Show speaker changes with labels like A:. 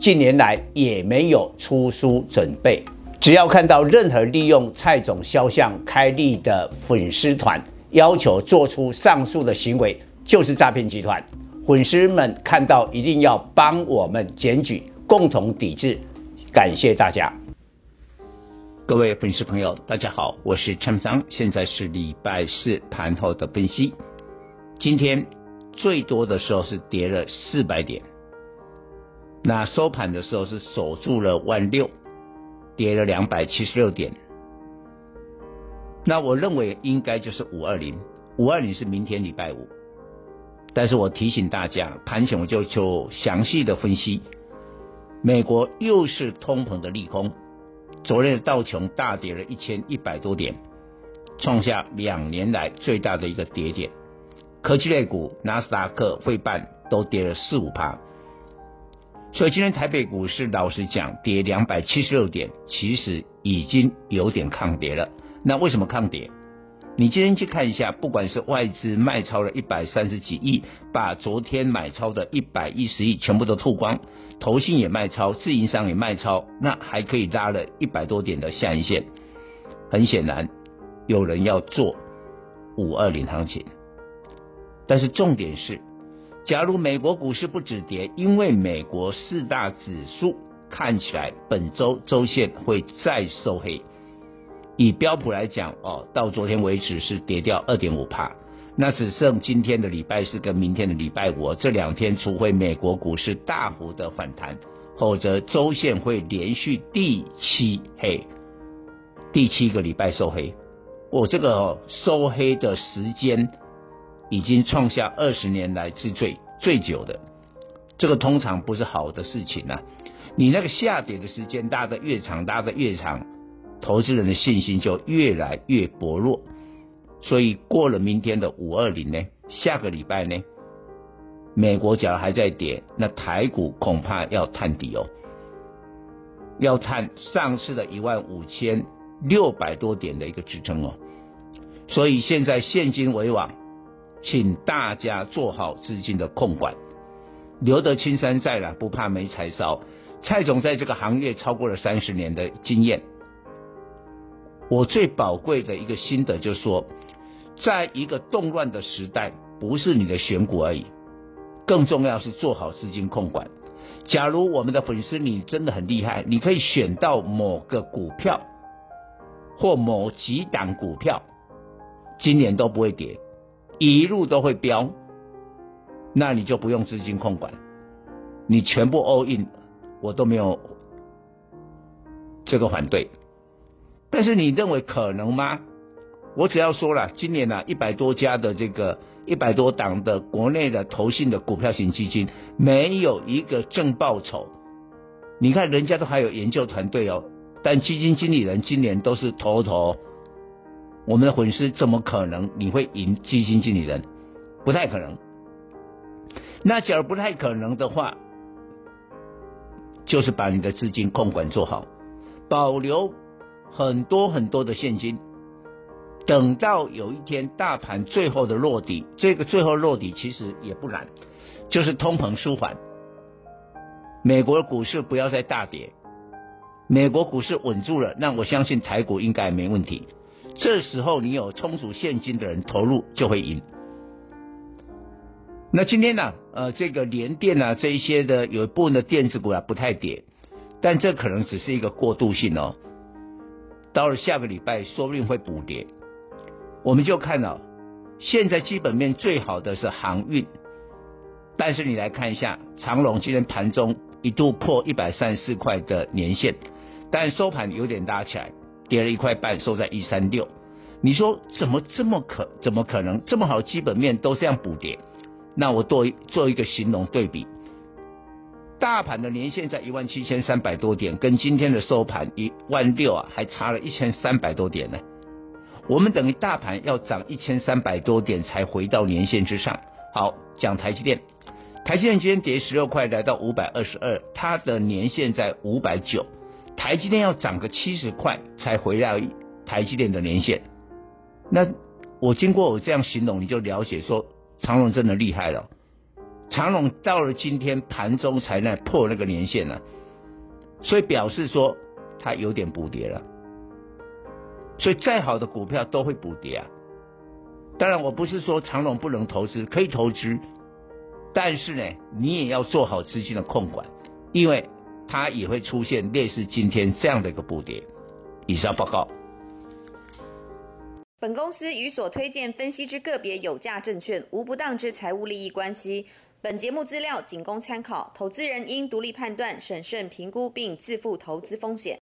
A: 近年来也没有出书准备。只要看到任何利用蔡总肖像开立的粉丝团，要求做出上述的行为，就是诈骗集团。粉丝们看到一定要帮我们检举，共同抵制。感谢大家。
B: 各位粉丝朋友，大家好，我是陈章，现在是礼拜四盘后的分析。今天最多的时候是跌了四百点，那收盘的时候是守住了万六，跌了两百七十六点。那我认为应该就是五二零，五二零是明天礼拜五。但是我提醒大家，盘前我就就详细的分析，美国又是通膨的利空。昨日道琼大跌了一千一百多点，创下两年来最大的一个跌点。科技类股纳斯达克、费半都跌了四五趴。所以今天台北股市老实讲跌两百七十六点，其实已经有点抗跌了。那为什么抗跌？你今天去看一下，不管是外资卖超了一百三十几亿，把昨天买超的一百一十亿全部都吐光。投信也卖超，自营商也卖超，那还可以拉了一百多点的下影线。很显然，有人要做五二零行情。但是重点是，假如美国股市不止跌，因为美国四大指数看起来本周周线会再收黑。以标普来讲，哦，到昨天为止是跌掉二点五趴。那只剩今天的礼拜四跟明天的礼拜五，这两天除非美国股市大幅的反弹，否则周线会连续第七黑，第七个礼拜收黑。我这个收黑的时间已经创下二十年来之最最久的，这个通常不是好的事情啊。你那个下跌的时间拉得越长，拉得越长，投资人的信心就越来越薄弱。所以过了明天的五二零呢，下个礼拜呢，美国假如还在跌，那台股恐怕要探底哦，要探上次的一万五千六百多点的一个支撑哦。所以现在现金为王，请大家做好资金的控管，留得青山在了，不怕没柴烧。蔡总在这个行业超过了三十年的经验，我最宝贵的一个心得就是说。在一个动乱的时代，不是你的选股而已，更重要是做好资金控管。假如我们的粉丝你真的很厉害，你可以选到某个股票或某几档股票，今年都不会跌，一路都会飙，那你就不用资金控管，你全部 all in，我都没有这个反对。但是你认为可能吗？我只要说了，今年呢、啊，一百多家的这个一百多档的国内的投信的股票型基金，没有一个正报酬。你看人家都还有研究团队哦，但基金经理人今年都是头头。我们的粉丝怎么可能你会赢基金经理人？不太可能。那假如不太可能的话，就是把你的资金控管做好，保留很多很多的现金。等到有一天大盘最后的落底，这个最后落底其实也不难，就是通膨舒缓，美国股市不要再大跌，美国股市稳住了，那我相信台股应该没问题。这时候你有充足现金的人投入就会赢。那今天呢，呃，这个联电啊，这一些的有一部分的电子股啊不太跌，但这可能只是一个过渡性哦，到了下个礼拜说不定会补跌。我们就看到，现在基本面最好的是航运，但是你来看一下长荣今天盘中一度破一百三十四块的年线，但收盘有点拉起来，跌了一块半，收在一三六。你说怎么这么可怎么可能这么好基本面都这样补跌？那我做做一个形容对比，大盘的年线在一万七千三百多点，跟今天的收盘一万六啊，还差了一千三百多点呢。我们等于大盘要涨一千三百多点才回到年线之上。好，讲台积电，台积电今天跌十六块，来到五百二十二，它的年线在五百九，台积电要涨个七十块才回到台积电的年线。那我经过我这样形容，你就了解说长隆真的厉害了。长隆到了今天盘中才能破那个年线了，所以表示说它有点补跌了。所以再好的股票都会补跌啊。当然我不是说长隆不能投资，可以投资，但是呢，你也要做好资金的控管，因为它也会出现类似今天这样的一个补跌。以上报告。
C: 本公司与所推荐分析之个别有价证券无不当之财务利益关系。本节目资料仅供参考，投资人应独立判断、审慎评估并自负投资风险。